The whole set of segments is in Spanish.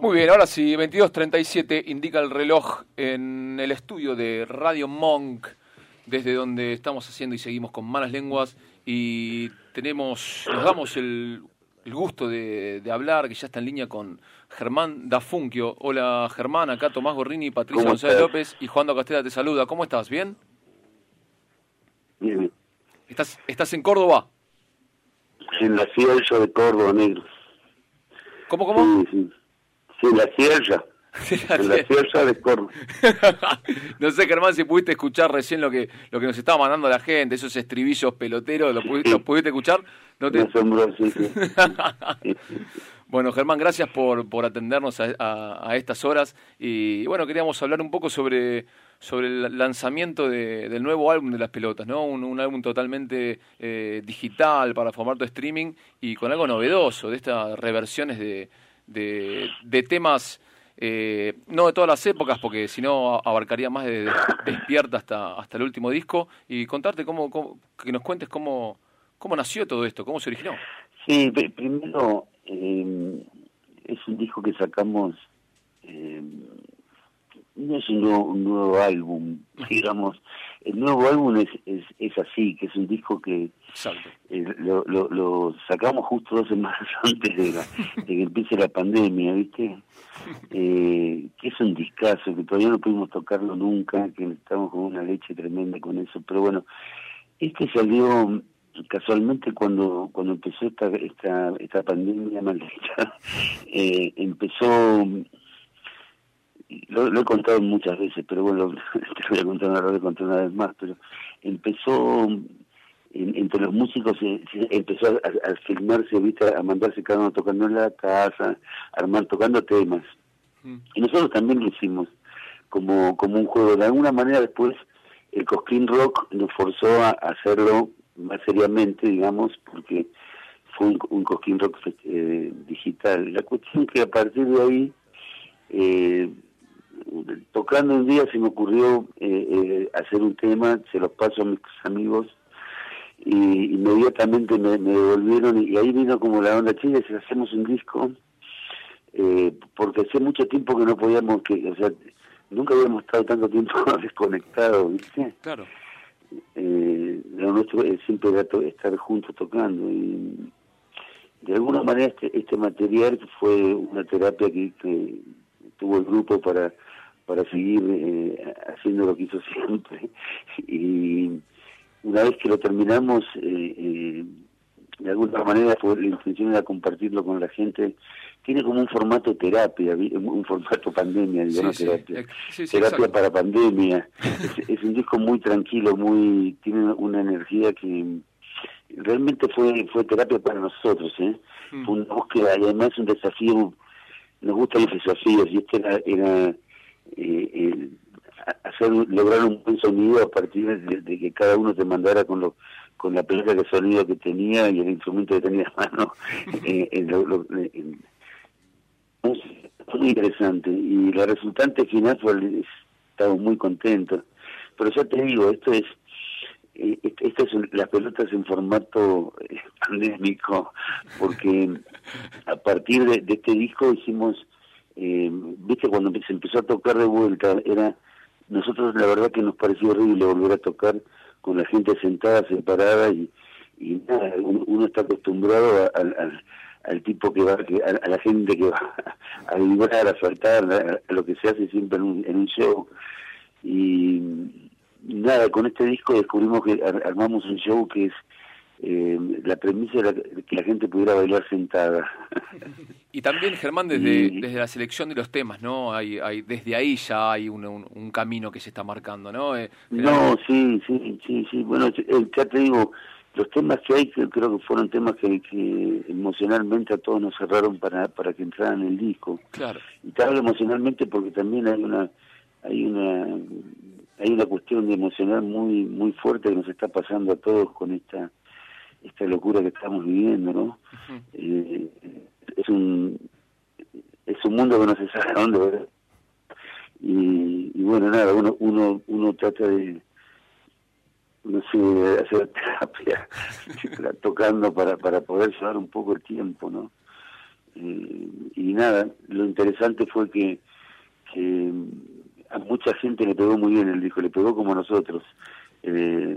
Muy bien, ahora sí, 22.37 indica el reloj en el estudio de Radio Monk, desde donde estamos haciendo y seguimos con malas lenguas y tenemos, nos damos el, gusto de, hablar, que ya está en línea con Germán Dafunquio. Hola Germán, acá Tomás Gorrini, Patricia González López y Juan Castela te saluda. ¿Cómo estás? ¿Bien? Bien. ¿Estás, estás en Córdoba? En la Cierra de Córdoba, negro. ¿Cómo, cómo? Sí, sí. Sí, la Sierra. en la Sierra de Córdoba. no sé, Germán, si pudiste escuchar recién lo que lo que nos estaba mandando la gente, esos estribillos peloteros, ¿lo pudiste, escuchar? ¿No te... sí, sí. Bueno, Germán, gracias por, por atendernos a, a, estas horas. Y bueno, queríamos hablar un poco sobre, sobre el lanzamiento de, del nuevo álbum de las pelotas, ¿no? Un, álbum totalmente eh, digital para formato streaming y con algo novedoso de estas reversiones de, de, temas, eh, no de todas las épocas, porque si no abarcaría más de, despierta hasta, hasta el último disco, y contarte cómo, que nos cuentes cómo, cómo nació todo esto, cómo se originó. Sí, primero eh, es un disco que sacamos, eh, no es un nuevo, un nuevo álbum, digamos, el nuevo álbum es, es, es así, que es un disco que eh, lo, lo, lo, sacamos justo dos semanas antes de, de que empiece la pandemia, ¿viste? Eh, que es un discazo, que todavía no pudimos tocarlo nunca, que estamos con una leche tremenda con eso, pero bueno, este salió casualmente cuando cuando empezó esta esta, esta pandemia maldita, eh, empezó lo, he contado muchas veces, pero bueno, te voy a contar una, lo contar una vez más, pero empezó entre los músicos empezó a, filmarse, ¿viste? a mandarse cada uno tocando en la casa, armar tocando temas. Mm. Y nosotros también lo hicimos como, como un juego. De alguna manera después el Cosquín Rock nos forzó a hacerlo más seriamente, digamos, porque fue un, un Cosquín Rock eh, digital. La cuestión que a partir de ahí eh, tocando un día se me ocurrió eh, eh, hacer un tema, se los paso a mis amigos y inmediatamente me, devolvieron y ahí vino como la onda chile, si hacemos un disco, eh, porque hace mucho tiempo que no podíamos, que o sea, nunca habíamos estado tanto tiempo desconectados, ¿viste? Claro. Eh, lo nuestro es siempre estar juntos tocando y de alguna manera este, este material fue una terapia que, que tuvo el grupo para para seguir eh, haciendo lo que hizo siempre. Y una vez que lo terminamos, eh, eh, de alguna manera la intención era compartirlo con la gente. Tiene como un formato terapia, un formato pandemia, digamos, terapia. terapia para pandemia. es, un disco muy tranquilo, muy tiene una energía que realmente fue fue terapia para nosotros. ¿eh? Mm. Fue una búsqueda y además un desafío. Nos gustan los desafíos y este era, era eh, hacer lograr un buen sonido a partir de, que cada uno te mandara con lo con la placa de sonido que tenía y el instrumento que tenía a mano. Eh, muy interesante. Y la resultante final fue estamos muy contentos. Pero ya te digo esto es eh, esto es las pelotas en formato eh, pandémico porque a partir de este disco hicimos eh, viste cuando se empezó a tocar de vuelta era nosotros la verdad que nos pareció horrible volver a tocar con la gente sentada separada y, y nada uno, está acostumbrado al, al, tipo que va a, la gente que va a vibrar a saltar a, lo que se hace siempre en un, en un show. Y nada con este disco descubrimos que armamos un show que es eh, la premisa era que la gente pudiera bailar sentada. Y también, Germán, desde, desde la selección de los temas, ¿no? Hay, hay, desde ahí ya hay un, un, camino que se está marcando, ¿no? Eh, no, sí, sí, sí, sí. Bueno, eh, ya te digo, los temas que hay creo que fueron temas que, que emocionalmente a todos nos cerraron para, para que entraran en el disco. Claro. Y te hablo emocionalmente porque también hay una hay una hay una cuestión de emocional muy muy fuerte que nos está pasando a todos con esta esta locura que estamos viviendo, ¿no? eh, es un es un mundo que no se sabe a dónde ¿verdad? Y, y, bueno nada uno uno uno trata de no sé de hacer terapia tocando para para poder llevar un poco el tiempo no Eh, y nada, lo interesante fue que, que a mucha gente le pegó muy bien el disco, le pegó como a nosotros, eh,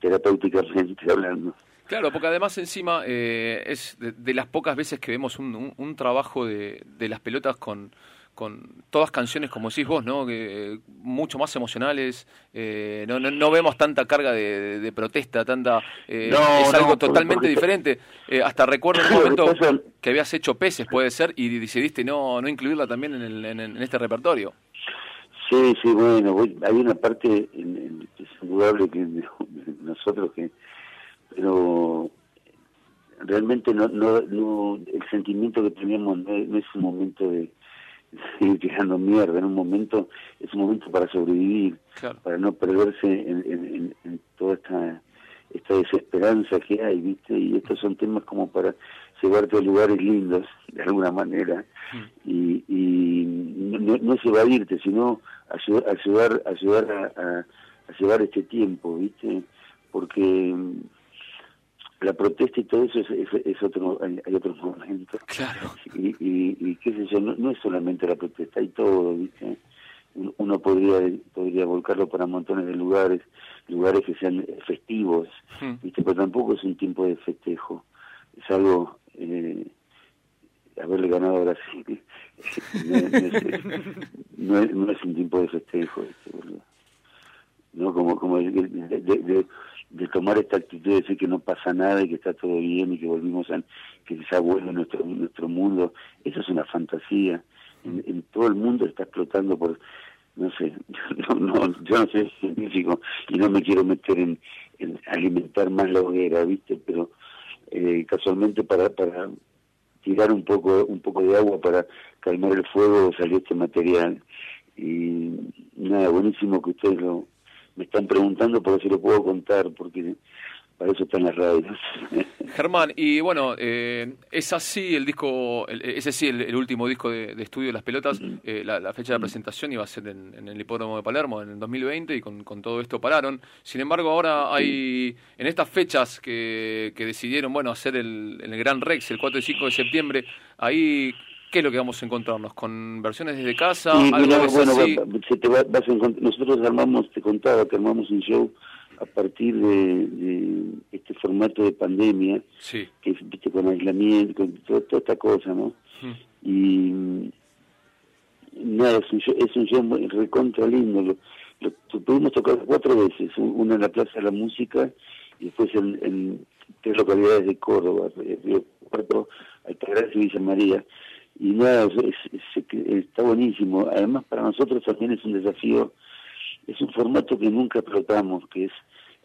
terapéuticamente hablando. Claro, porque además encima eh, es de, las pocas veces que vemos un, un, trabajo de, de, las pelotas con, con todas canciones, como decís vos, ¿no? Que, mucho más emocionales, eh, no, no, vemos tanta carga de, protesta, tanta eh, es algo totalmente diferente. Eh, hasta recuerdo un momento que habías hecho peces, puede ser, y decidiste no, no incluirla también en, el, en, este repertorio. Sí, sí, bueno, hay una parte en, es indudable que nosotros que pero realmente no, no, no el sentimiento que teníamos no, es un momento de seguir tirando mierda, en un momento es un momento para sobrevivir, para no perderse en, en, toda esta esta desesperanza que hay, ¿viste? Y estos son temas como para llevarte a lugares lindos, de alguna manera, mm. y, y no, no es evadirte, sino ayudar, ayudar, ayudar a, a, a llevar este tiempo, ¿viste? Porque la protesta y todo eso es, es, otro hay, otros momentos claro y, y, y, qué sé yo no, es solamente la protesta hay todo viste uno podría podría volcarlo para montones de lugares lugares que sean festivos hmm. viste pero tampoco es un tiempo de festejo. Es algo eh, haberle ganado a Brasil. No, no, es, un tiempo de festejo no como como de de tomar esta actitud de decir que no pasa nada y que está todo bien y que volvimos a que ya vuelve nuestro nuestro mundo eso es una fantasía en, todo el mundo está explotando por no sé no, no yo no soy científico y no me quiero meter en, alimentar más la hoguera viste pero eh, casualmente para para tirar un poco un poco de agua para calmar el fuego salió este material y nada buenísimo que ustedes lo me están preguntando por si lo puedo contar, porque para eso están las radios. Germán, y bueno, eh, es así el disco, ese sí, el, último disco de, estudio de las pelotas, eh, la, fecha de presentación iba a ser en, el hipódromo de Palermo en el 2020 y con, todo esto pararon. Sin embargo, ahora hay, en estas fechas que, decidieron, bueno, hacer el, el Gran Rex el 4 y 5 de septiembre, ahí ¿Qué es lo que vamos a encontrarnos? ¿Con versiones desde casa? bueno, nosotros armamos, te contaba que armamos un show a partir de, este formato de pandemia, que viste con aislamiento, con toda, esta cosa, ¿no? Y nada, es un show, es un show muy recontra lindo. Lo, pudimos tocar cuatro veces, una en la Plaza de la Música y después en, tres localidades de Córdoba, Río Cuarto, Altagracia y Villa María y nada, está buenísimo. Además, para nosotros también es un desafío, es un formato que nunca explotamos, que es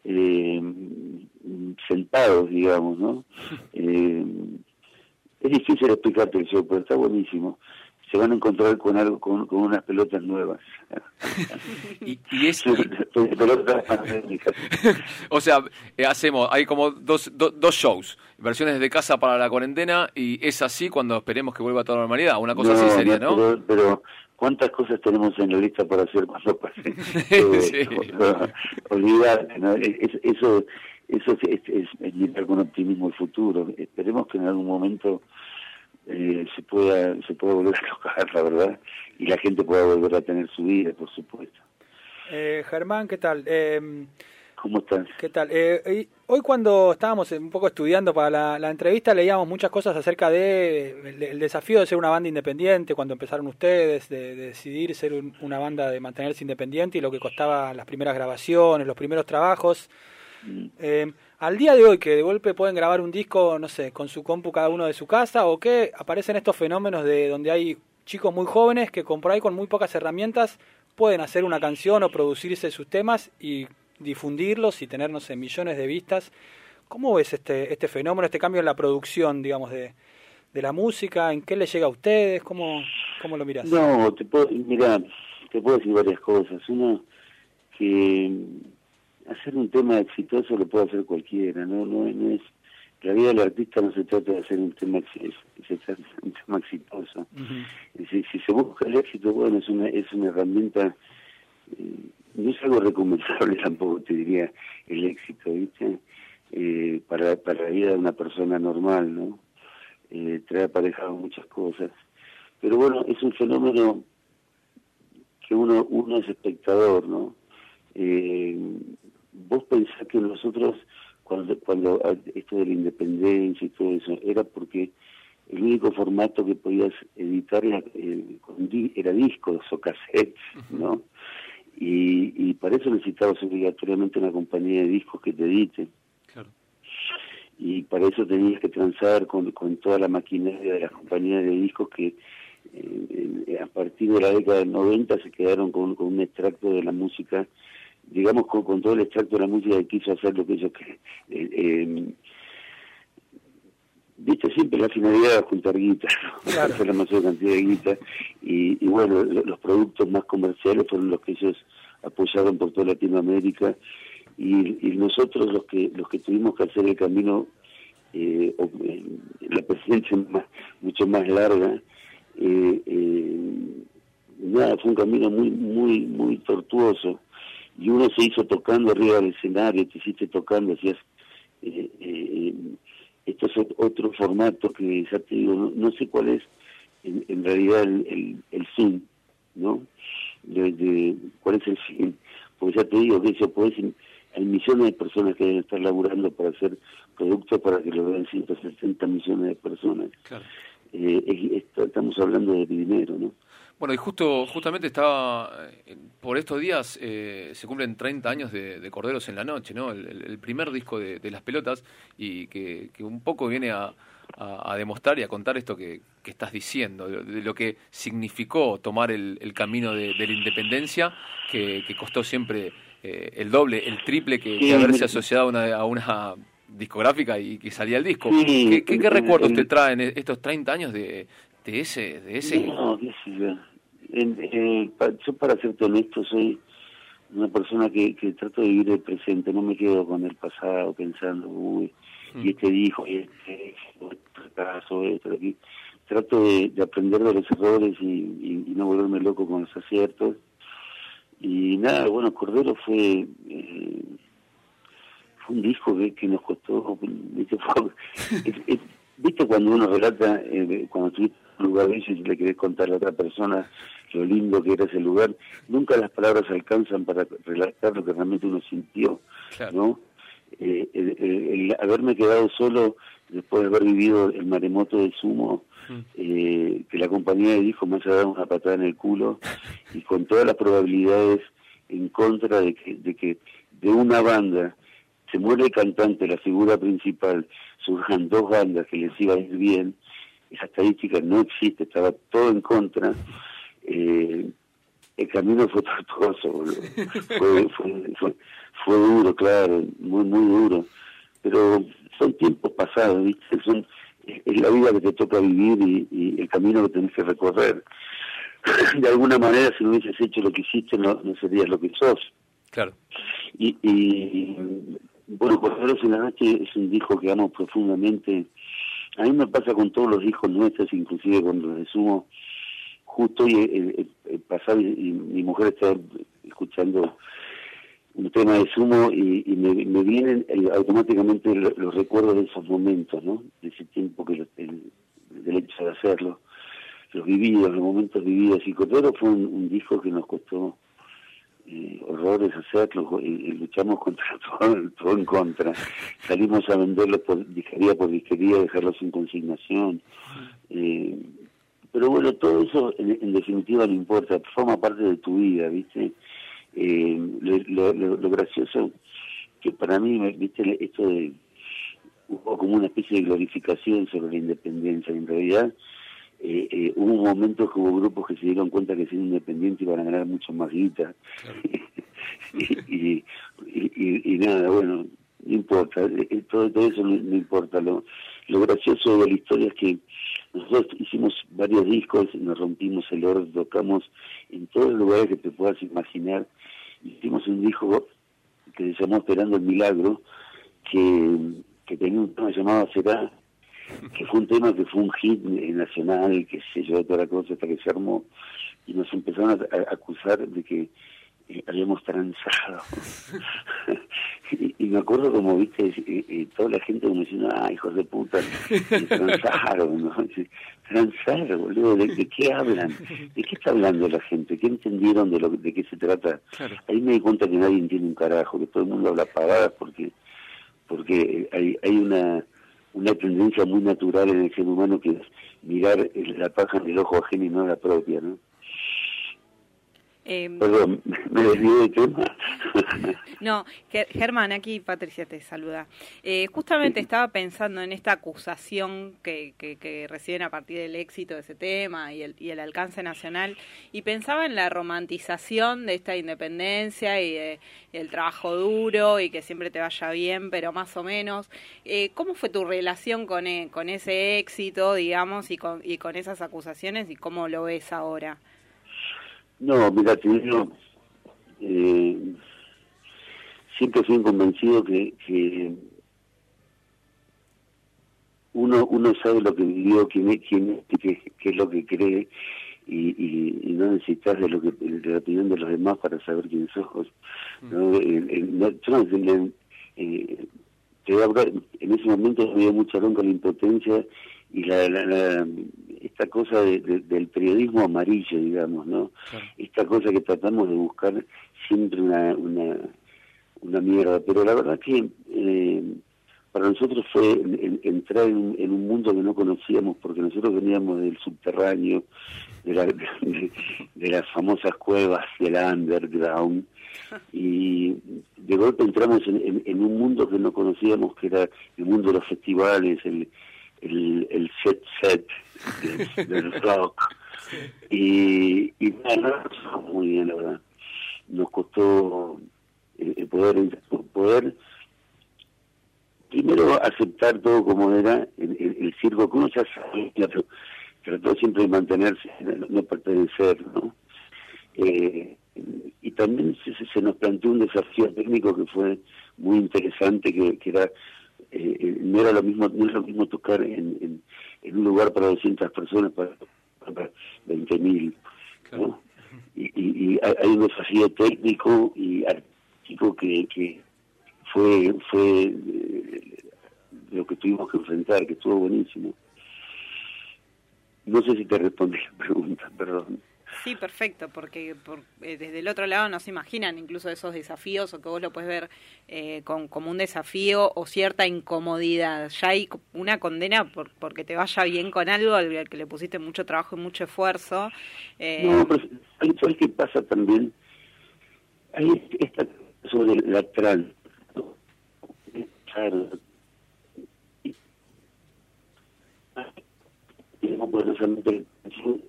eh, sentados, digamos, ¿no? Eh, es difícil explicarte el show, pero está buenísimo. Se van a encontrar con algo con, unas pelotas nuevas. Y, y es pelotas o sea eh, hacemos hay como dos, dos shows versiones de casa para la cuarentena y es así cuando esperemos que vuelva a toda normalidad. Una cosa así sería no, pero, cuántas cosas tenemos en la lista para hacer cuando pase eh, olvidar ¿no? eso eso es, es, es mirar con optimismo el futuro esperemos que en algún momento eh, se pueda se pueda volver a tocar, la verdad, y la gente pueda volver a tener su vida, por supuesto. Eh, Germán, ¿qué tal? Eh, ¿Cómo estás? ¿Qué tal? Eh, hoy cuando estábamos un poco estudiando para la, entrevista leíamos muchas cosas acerca de el, desafío de ser una banda independiente, cuando empezaron ustedes, de, decidir ser una banda de mantenerse independiente y lo que costaba las primeras grabaciones, los primeros trabajos. Mm. Eh, al día de hoy que de golpe pueden grabar un disco, no sé, con su compu cada uno de su casa o que aparecen estos fenómenos de donde hay chicos muy jóvenes que por ahí con muy pocas herramientas pueden hacer una canción o producirse sus temas y difundirlos y tener, no sé, millones de vistas. ¿Cómo ves este, este fenómeno, este cambio en la producción, digamos, de, de la música? ¿En qué le llega a ustedes? ¿Cómo, cómo lo miras? No, te puedo, mira, te puedo decir varias cosas. Uno, que hacer un tema exitoso lo puede hacer cualquiera, no, no, no es la vida del artista no se trata de hacer un tema, un tema exitoso. si, si, se busca el éxito, bueno, es una, es una herramienta, eh, no es algo recomendable tampoco, te diría, el éxito, ¿viste? Eh, para, para la vida de una persona normal, ¿no? eh, trae aparejado muchas cosas. Pero bueno, es un fenómeno que uno, uno es espectador, ¿no? Eh, vos pensás que nosotros, cuando, cuando esto de la independencia y todo eso, era porque el único formato que podías editar era, eh, era discos o cassettes, ¿no? Y, y para eso necesitabas obligatoriamente una compañía de discos que te edite. Claro. Y para eso tenías que transar con, con toda la maquinaria de las compañías de discos que eh, a partir de la década del 90 se quedaron con, con un extracto de la música, digamos con, con, todo el extracto de la música que quiso hacer lo que ellos... Eh, eh, viste siempre la finalidad de juntar guita, hacer la mayor cantidad de guita y, bueno, los productos más comerciales fueron los que ellos apoyaron por toda Latinoamérica y, nosotros los que los que tuvimos que hacer el camino eh, eh la presencia más, mucho más larga eh, eh, nada fue un camino muy muy muy tortuoso y uno se hizo tocando arriba del escenario te hiciste tocando hacías eh, eh, esto es otro formato que ya te digo, no, sé cuál es en, realidad el, el, fin, ¿no? De, ¿Cuál es el fin? Porque ya te digo que eso puede ser, hay millones de personas que deben estar laburando para hacer productos para que lo vean 160 millones de personas. Claro. Eh, estamos hablando de dinero, ¿no? Bueno, y justo justamente estaba, eh, por estos días eh, se cumplen 30 años de, Corderos en la Noche, ¿no? El, primer disco de, las pelotas y que, un poco viene a, demostrar y a contar esto que, estás diciendo, de, lo que significó tomar el, camino de, la independencia, que, costó siempre eh, el doble, el triple que, haberse asociado a una, a una discográfica y que salía el disco. ¿Qué, qué, recuerdos te traen estos 30 años de, de ese... De ese... No, qué sé yo. Eh, yo para serte honesto soy una persona que, que trato de vivir el presente, no me quedo con el pasado pensando, uy, y este dijo, y este, este caso, esto, aquí. Trato de, aprender de los errores y, y, no volverme loco con los aciertos. Y nada, bueno, Cordero fue... Eh, fue un disco que, que nos costó, ¿viste? ¿viste cuando uno relata, eh, cuando estuviste en un lugar de y le querés contar a otra persona lo lindo que era ese lugar, nunca las palabras alcanzan para relatar lo que realmente uno sintió, ¿no? Eh, el, haberme quedado solo después de haber vivido el maremoto de Sumo, mm. eh, que la compañía de dijo me ha dado una patada en el culo y con todas las probabilidades en contra de que, de que de una banda se muere el cantante, la figura principal, surjan dos bandas que les iba a ir bien, esa estadística no existe, estaba todo en contra, eh, el camino fue tortuoso, fue, fue, fue, duro, claro, muy, muy duro, pero son tiempos pasados, ¿viste? Son, es la vida que te toca vivir y, el camino que tenés que recorrer. De alguna manera, si no hubieses hecho lo que hiciste, no, no serías lo que sos. Claro. Y, y bueno, Corderos en la Noche es un disco que amo profundamente. A mí me pasa con todos los discos nuestros, inclusive cuando los resumo. Justo hoy eh, eh, pasar y, mi mujer está escuchando un tema de sumo y, me, vienen eh, automáticamente los, recuerdos de esos momentos, ¿no? De ese tiempo que el, del hecho de hacerlo, los vividos, los momentos vividos. Y Cordero fue un disco que nos costó eh, horrores hacerlo y, luchamos contra todo, en contra. Salimos a venderlos por disquería por disquería, dejarlos sin consignación. Eh, pero bueno, todo eso en, definitiva no importa, forma parte de tu vida, ¿viste? Eh, lo, lo, gracioso que para mí, ¿viste? Esto de hubo como una especie de glorificación sobre la independencia, en realidad eh, eh, hubo un momento que hubo grupos que se dieron cuenta que siendo independientes iban a ganar mucho más guita. y, y, nada, bueno, no importa, eh, todo, todo eso no, importa. Lo, lo gracioso de la historia es que nosotros hicimos varios discos, nos rompimos el oro, tocamos en todos los lugares que te puedas imaginar. Hicimos un disco que se llamó Esperando el Milagro, que, que tenía un tema llamado Será, que fue un tema que fue un hit nacional, que se yo, toda la cosa hasta que se armó, y nos empezaron a, acusar de que habíamos transado. y, me acuerdo como, viste, y, toda la gente como diciendo, ah, hijos de puta, transaron, ¿no? Transaron, boludo, ¿de, qué hablan? ¿De qué está hablando la gente? ¿Qué entendieron de lo de qué se trata? Ahí me di cuenta que nadie entiende un carajo, que todo el mundo habla pagadas porque porque hay, hay una una tendencia muy natural en el ser humano que es mirar la paja en el ojo ajeno y no la propia, ¿no? Eh, Perdón, me desvié de tema. no, Germán, aquí Patricia te saluda. Eh, justamente estaba pensando en esta acusación que, que, reciben a partir del éxito de ese tema y el, y el alcance nacional, y pensaba en la romantización de esta independencia y, el trabajo duro y que siempre te vaya bien, pero más o menos. Eh, ¿Cómo fue tu relación con, e, con ese éxito, digamos, y con, y con esas acusaciones y cómo lo ves ahora? No, mira, te eh, siempre fui convencido que, que uno uno sabe lo que vivió, quién es, quién qué, es lo que cree y, y, no necesitas de lo que de la opinión de los demás para saber quién sos. ¿no? Mm. Eh, yo eh, en ese momento había mucha bronca la impotencia y la, la, esta cosa del periodismo amarillo, digamos, ¿no? Esta cosa que tratamos de buscar siempre una, una, una mierda, pero la verdad que eh, para nosotros fue entrar en, un mundo que no conocíamos porque nosotros veníamos del subterráneo, de, la, de, las famosas cuevas del underground y de golpe entramos en, en, un mundo que no conocíamos que era el mundo de los festivales, el, el, el set set del, rock. Y, y nada, muy bien, la verdad. Nos costó eh, poder, poder primero aceptar todo como era el, el, circo, que uno ya sabía, trató siempre de mantenerse, no, pertenecer, ¿no? Eh, y también se, se, nos planteó un desafío técnico que fue muy interesante, que, que era eh, eh, no era lo mismo no es lo mismo tocar en, en, un lugar para 200 personas para, para 20.000 ¿no? y, y, hay un desafío técnico y artístico que, que fue fue eh, lo que tuvimos que enfrentar que estuvo buenísimo. No sé si te respondí la pregunta perdón Sí, perfecto, porque eh, desde el otro lado no se imaginan incluso esos desafíos o que vos lo puedes ver eh, con, como un desafío o cierta incomodidad. Ya hay una condena por, porque te vaya bien con algo al que le pusiste mucho trabajo y mucho esfuerzo. Eh... No, pero ¿sabes qué pasa también? Hay esta sobre la trans.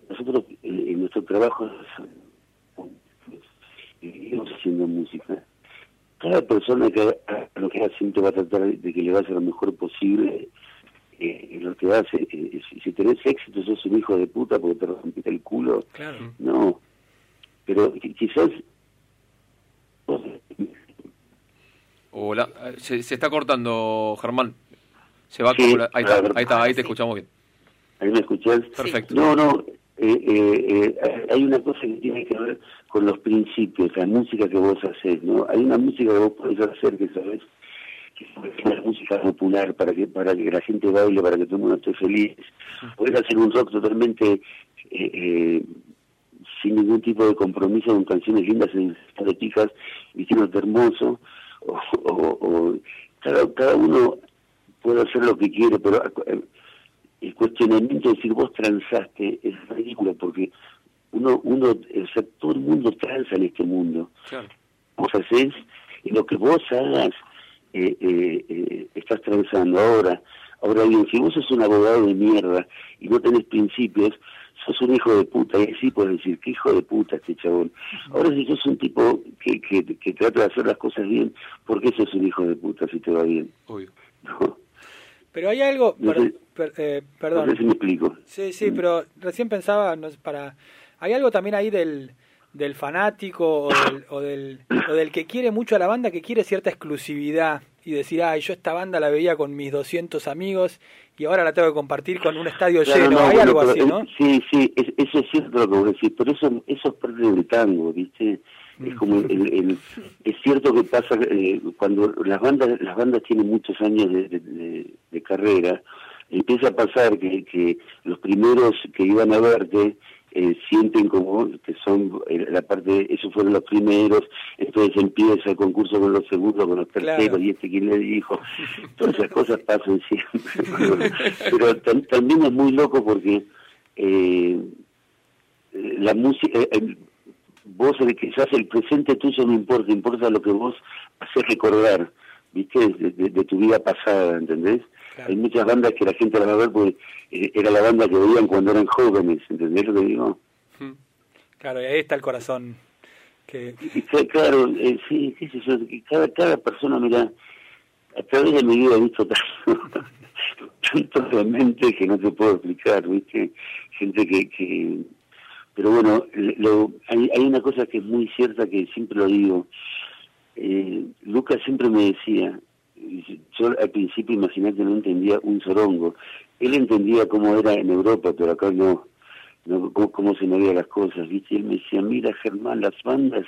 Nosotros eh, en nuestro trabajo vivimos haciendo música. Cada persona que lo que hace siempre va a tratar de que le vaya lo mejor posible. Eh, lo que hace, eh, si, tenés éxito, sos un hijo de puta porque te rompiste el culo. No, pero quizás. Hola, se, se está cortando, Germán. Se va ahí, está, ahí está, ahí te escuchamos bien. ¿Ahí me escuchás? Perfecto. No, no, eh, eh, eh, hay una cosa que tiene que ver con los principios, la música que vos haces, ¿no? Hay una música que vos podés hacer que sabes que es una música popular para que para que la gente baile, para que todo el mundo esté feliz. Podés hacer un rock totalmente eh, sin ningún tipo de compromiso, con canciones lindas, estéticas, diciéndote hermoso, o, o, o cada, cada uno puede hacer lo que quiere, pero el cuestionamiento de decir vos transaste es ridículo porque uno, uno, o sea, todo el mundo transa en este mundo. Vos hacés, y lo que vos hagas, eh, eh, eh, estás transando ahora. Ahora bien, si vos sos un abogado de mierda y no tenés principios, sos un hijo de puta. Y así puedes decir, qué hijo de puta este chabón. Ahora si sos un tipo que, que, que trata de hacer las cosas bien, ¿por qué sos un hijo de puta si te va bien? Obvio. Pero hay algo, eh, perdón. No sé me explico. Sí, sí, pero recién pensaba, para, hay algo también ahí del, del fanático o del, o del, o del que quiere mucho a la banda, que quiere cierta exclusividad y decir, ay, yo esta banda la veía con mis 200 amigos y ahora la tengo que compartir con un estadio lleno. Hay algo así, ¿no? Sí, sí, eso es cierto lo que vos decís, pero eso, eso es parte del tango, ¿viste? Es como el, es cierto que pasa eh, cuando las bandas las bandas tienen muchos años de, de, carrera, empieza a pasar que, que los primeros que iban a verte eh, sienten como que son eh, la parte, esos fueron los primeros, entonces empieza el concurso con los segundos, con los terceros, y este quien le dijo, todas esas cosas pasan siempre. pero, también es muy loco porque eh, la música, eh, vos quizás el presente tuyo no importa, importa lo que vos haces recordar, viste, de tu vida pasada, ¿entendés? Hay muchas bandas que la gente las va a ver porque eh, era la banda que veían cuando eran jóvenes, ¿entendés lo que digo? Claro, y ahí está el corazón. Que... claro, eh, sí, qué sé yo, cada, cada persona, mira, a través de mi vida he visto tanto, tanto realmente que no te puedo explicar, ¿viste? Gente que... que pero bueno, lo, hay, hay una cosa que es muy cierta que siempre lo digo. Eh, Lucas siempre me decía, yo al principio, imagínate, no entendía un sorongo. Él entendía cómo era en Europa, pero acá no, no cómo, se movían las cosas, ¿viste? Y él me decía, mira Germán, las bandas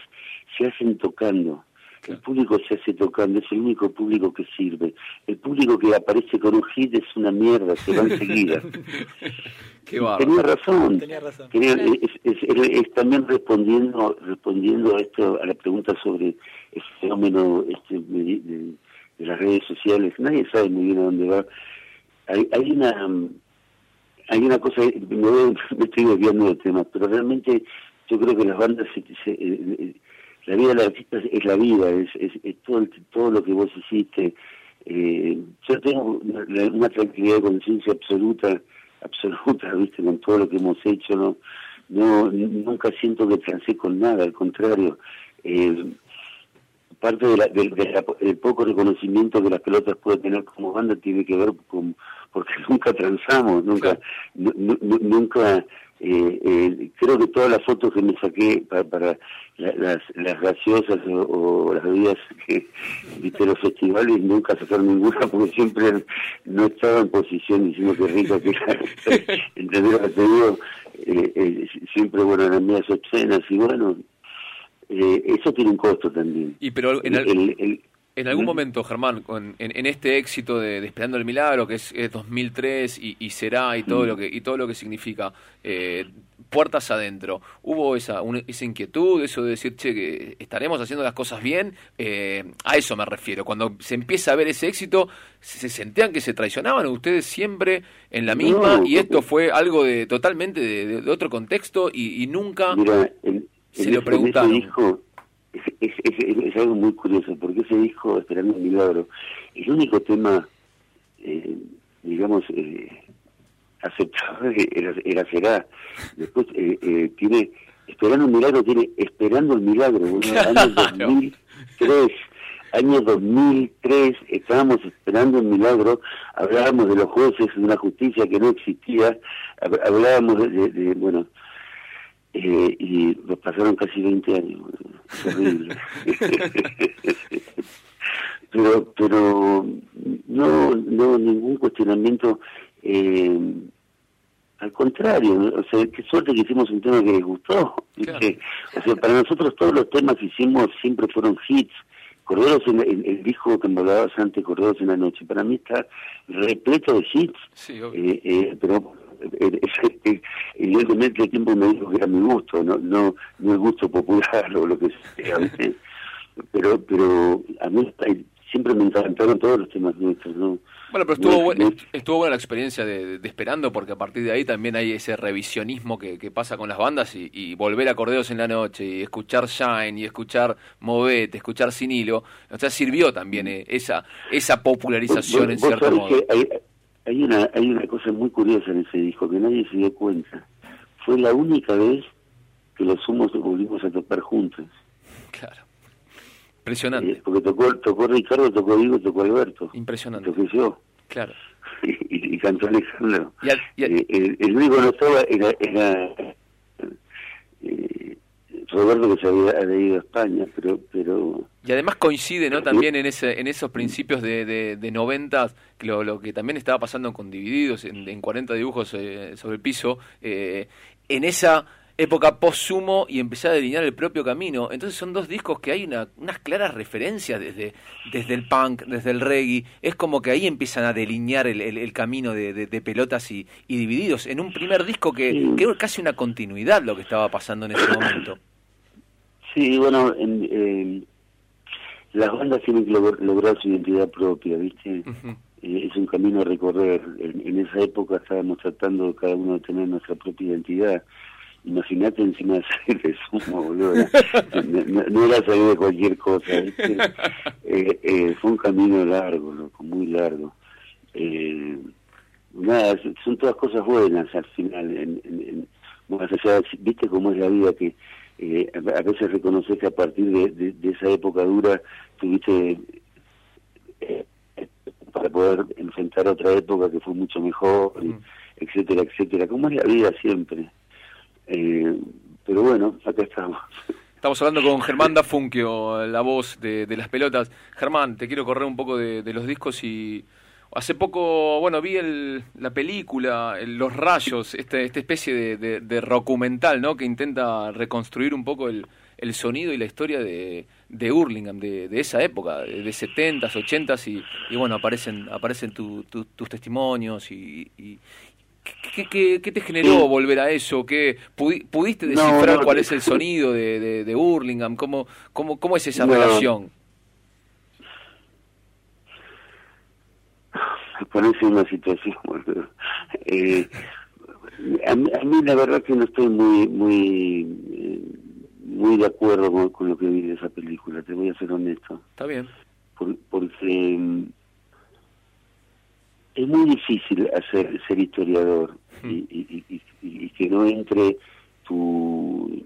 se hacen tocando. El público se hace tocando, es el único público que sirve. El público que aparece con un hit es una mierda, se va enseguida. tenía razón. Tenía razón. es, también respondiendo respondiendo a esto a la pregunta sobre el fenómeno este, de, de las redes sociales, nadie sabe muy bien a dónde va. Hay, hay una hay una cosa, me, estoy desviando de temas, pero realmente yo creo que las bandas, eh, eh, la vida del artista es la vida, es, es, todo, todo lo que vos hiciste. Eh, yo tengo una, tranquilidad de conciencia absoluta, absoluta, viste, con todo lo que hemos hecho, no, no nunca siento que transé con nada, al contrario. Eh, parte de del poco reconocimiento que las pelotas pueden tener como banda tiene que ver con porque nunca transamos, nunca, nunca, eh, eh, creo que todas las fotos que me saqué para, las, las gaseosas o, las bebidas que viste los festivales nunca sacaron ninguna porque siempre no estaba en posición diciendo que rica que era, entender lo que te digo, eh, eh, siempre bueno eran mías obscenas y bueno eh, eso tiene un costo también. Y pero en, en algún momento, Germán, en, este éxito de, Esperando el Milagro, que es, 2003 y, será y todo lo que y todo lo que significa eh, puertas adentro, hubo esa esa inquietud, eso de decir, che, que estaremos haciendo las cosas bien. Eh, a eso me refiero. Cuando se empieza a ver ese éxito, se, sentían que se traicionaban ustedes siempre en la misma y esto fue algo de totalmente de, otro contexto y, nunca se lo preguntaron. Es, es, algo muy curioso, porque ese disco, Esperando un Milagro, el único tema, eh, digamos, eh, aceptable era, era Será. Después eh, eh, tiene, Esperando un Milagro, tiene Esperando el Milagro, año 2003. Año 2003, estábamos esperando un milagro, hablábamos de los jueces, de una justicia que no existía, hablábamos de bueno, eh, y nos pasaron casi 20 años, terrible. pero, pero no, no ningún cuestionamiento, eh, al contrario, o sea, qué suerte que hicimos un tema que les gustó. o sea, para nosotros todos los temas que hicimos siempre fueron hits. Corderos en el, disco que hablabas antes, Corderos en la noche, para mí está repleto de hits. eh, eh, pero evidentemente el tiempo me dijo que era mi gusto, no, no, no el gusto popular o lo que sea, pero pero a mí siempre me encantaron todos los temas nuestros, ¿no? Bueno, pero estuvo, estuvo buena la experiencia de, Esperando, porque a partir de ahí también hay ese revisionismo que, que pasa con las bandas y, volver a Cordeos en la noche y escuchar Shine y escuchar Movete, escuchar Sin Hilo, o sea, sirvió también eh, esa esa popularización en cierto modo. Hay una, hay una cosa muy curiosa en ese disco que nadie se dio cuenta. Fue la única vez que los humos volvimos a tocar juntos. Claro. Impresionante. Eh, porque tocó, tocó Ricardo, tocó Diego, tocó Alberto. Impresionante. Toqué yo. Claro. y, cantó Alejandro. Eh, el, el, único que no estaba era, era eh, Roberto que se había, ido a España, pero... pero y además coincide no también en ese en esos principios de, de, de 90 lo, lo que también estaba pasando con Divididos en, en 40 dibujos eh, sobre el piso, eh, en esa época post-sumo y empecé a delinear el propio camino. Entonces son dos discos que hay una, unas claras referencias desde, desde el punk, desde el reggae. Es como que ahí empiezan a delinear el, el, camino de, de, pelotas y, y, divididos. En un primer disco que, que era casi una continuidad lo que estaba pasando en ese momento. Sí, bueno, en, las bandas tienen que lograr su identidad propia, ¿viste? Eh, es un camino a recorrer. En, esa época estábamos tratando cada uno de tener nuestra propia identidad. Imagínate encima de salir de sumo, boludo. No, era salir de cualquier cosa. Eh, eh, fue un camino largo, loco, muy largo. Eh, nada, son todas cosas buenas al final. En, en, viste cómo es la vida que eh, a veces reconoces que a partir de, de, esa época dura tuviste eh, para poder enfrentar otra época que fue mucho mejor, etcétera, etcétera. Como es la vida siempre. Eh, pero bueno, acá estamos. Estamos hablando con Germán Dafunquio, la voz de, las pelotas. Germán, te quiero correr un poco de, los discos y hace poco, bueno, vi el, la película Los Rayos, este, esta especie de, de, de documental, ¿no? Que intenta reconstruir un poco el, el sonido y la historia de, de Hurlingham, de, de esa época, de, 70s, 80s, y, y bueno, aparecen, aparecen tus testimonios y, y ¿qué, qué, te generó volver a eso? ¿Qué, ¿Pudiste descifrar cuál es el sonido de, de, de Hurlingham? ¿Cómo, cómo, ¿Cómo es esa relación? Ponerse en una situación, eh, a, mí, a, mí, la verdad que no estoy muy muy eh, muy de acuerdo con, lo que vi de esa película, te voy a ser honesto. Está bien. porque mm, es muy difícil hacer ser historiador hmm. y, y, que no entre tu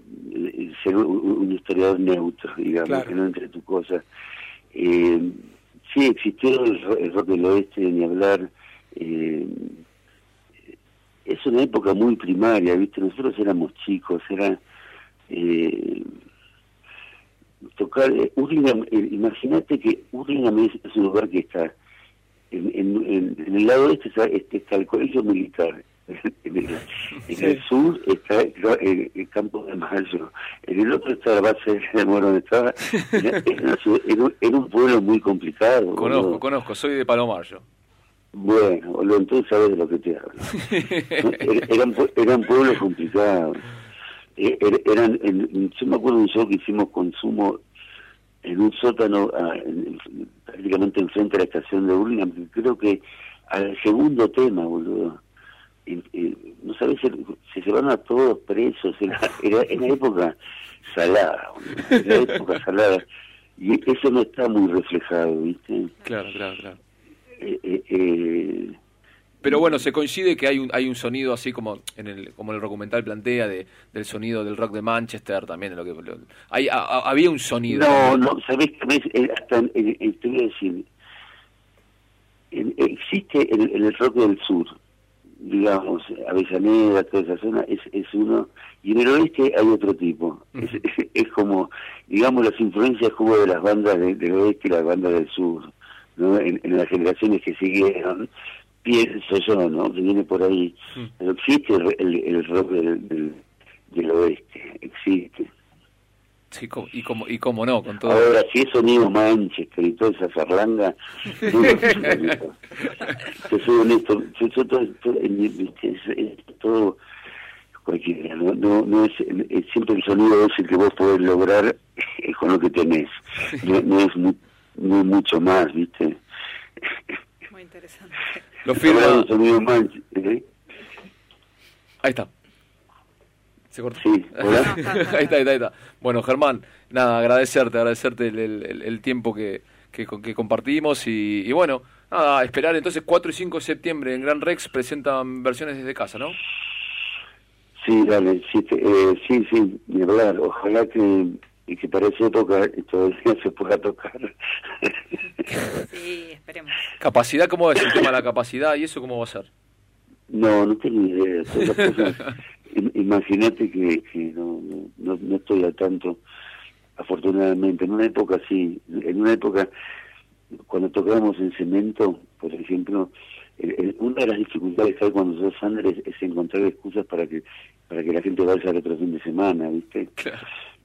ser un historiador neutro, digamos, que no entre tu cosa. Eh, sí, existió el, rock del oeste, ni hablar. Eh, es una época muy primaria, ¿viste? Nosotros éramos chicos, era eh, tocar eh, eh, imagínate que Urlingham es, un lugar que está en, el lado este este está el colegio militar en el, sur está el, campo de Mayo. En el otro está la base de Moro estaba era, un pueblo muy complicado conozco conozco soy de Palomar yo. Bueno entonces sabes de lo que te hablo. Eran, eran pueblos complicados. Eh, er, eran, yo me acuerdo de un show que hicimos consumo en un sótano ah, prácticamente enfrente de la estación de Burlingame, creo que al segundo tema, boludo, no sabes, se, se llevaron a todos presos, era, era en la época salada, en la época salada, y eso no está muy reflejado, ¿viste? Claro, claro, claro. eh, eh, eh pero bueno, se coincide que hay un, hay un sonido así como en el, como el documental plantea de, del sonido del rock de Manchester también. Lo que, hay, había un sonido. No, no, sabés que hasta, te voy a decir, existe el, el rock del sur, digamos, Avellaneda, toda esa zona, es, es uno, y en el oeste hay otro tipo. es, es, como, digamos, las influencias como de las bandas del oeste y las bandas del sur, ¿no? en, en las generaciones que siguieron pienso yo, ¿no? Que viene por ahí. Pero existe el, el, rock del, del, oeste, existe. Sí, y como y cómo no, con todo. Ahora, si es sonido Manchester y toda esa farlanga, no Yo soy honesto, yo, yo todo, todo, todo cualquiera, no, no, no es, es, siempre el sonido es el que vos podés lograr con lo que tenés, no, no es muy, mucho más, ¿viste? Muy interesante. Lo firma. ¿eh? Ahí está. ¿Se cortó? Sí, ahí está, ahí está, ahí está. Bueno, Germán, nada, agradecerte, agradecerte el, el, el tiempo que, que, que compartimos y, y, bueno, nada, esperar entonces 4 y 5 de septiembre en Gran Rex presentan versiones desde casa, ¿no? Sí, dale, sí, eh, sí, sí, de verdad, ojalá que y que para esa época todavía se pueda tocar. Sí, esperemos. ¿Capacidad cómo es el tema de la capacidad y eso cómo va a ser? No, no tengo idea. Imagínate que, que no, no, no estoy al tanto, afortunadamente. En una época sí, en una época, cuando tocábamos en cemento, por ejemplo, una de las dificultades que hay cuando sos Sanders es encontrar excusas para que para que la gente vaya al otro fin de semana, ¿viste?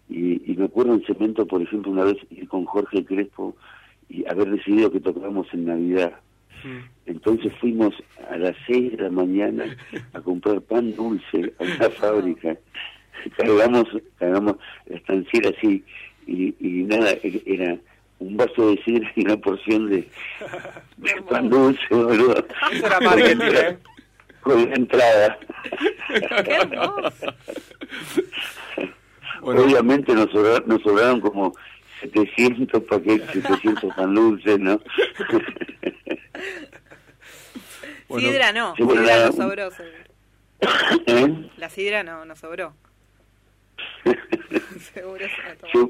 Y, y me acuerdo en Cemento, por ejemplo, una vez ir con Jorge Crespo y haber decidido que tocábamos en Navidad. Mm. Entonces fuimos a las seis de la mañana a comprar pan dulce a una fábrica. Cargamos, cargamos la estanciera así y, y nada, e, era un vaso de sidra y una porción de, pan dulce, boludo. Era marketing, ¿eh? Con la entrada. Obviamente nos sobraron, nos sobraron como 700 paquetes, 700 pan dulces, ¿no? sidra no, sidra no sobró. ¿Eh? La sidra no, no sobró. Seguro se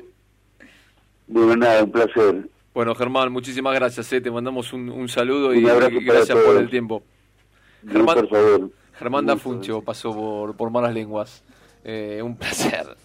Bueno, nada, un placer. Bueno, Germán, muchísimas gracias. Eh. Te mandamos un, un saludo y, gracias por el tiempo. Germán, Germán Dafuncho pasó por, por Malas Lenguas. Eh, un placer.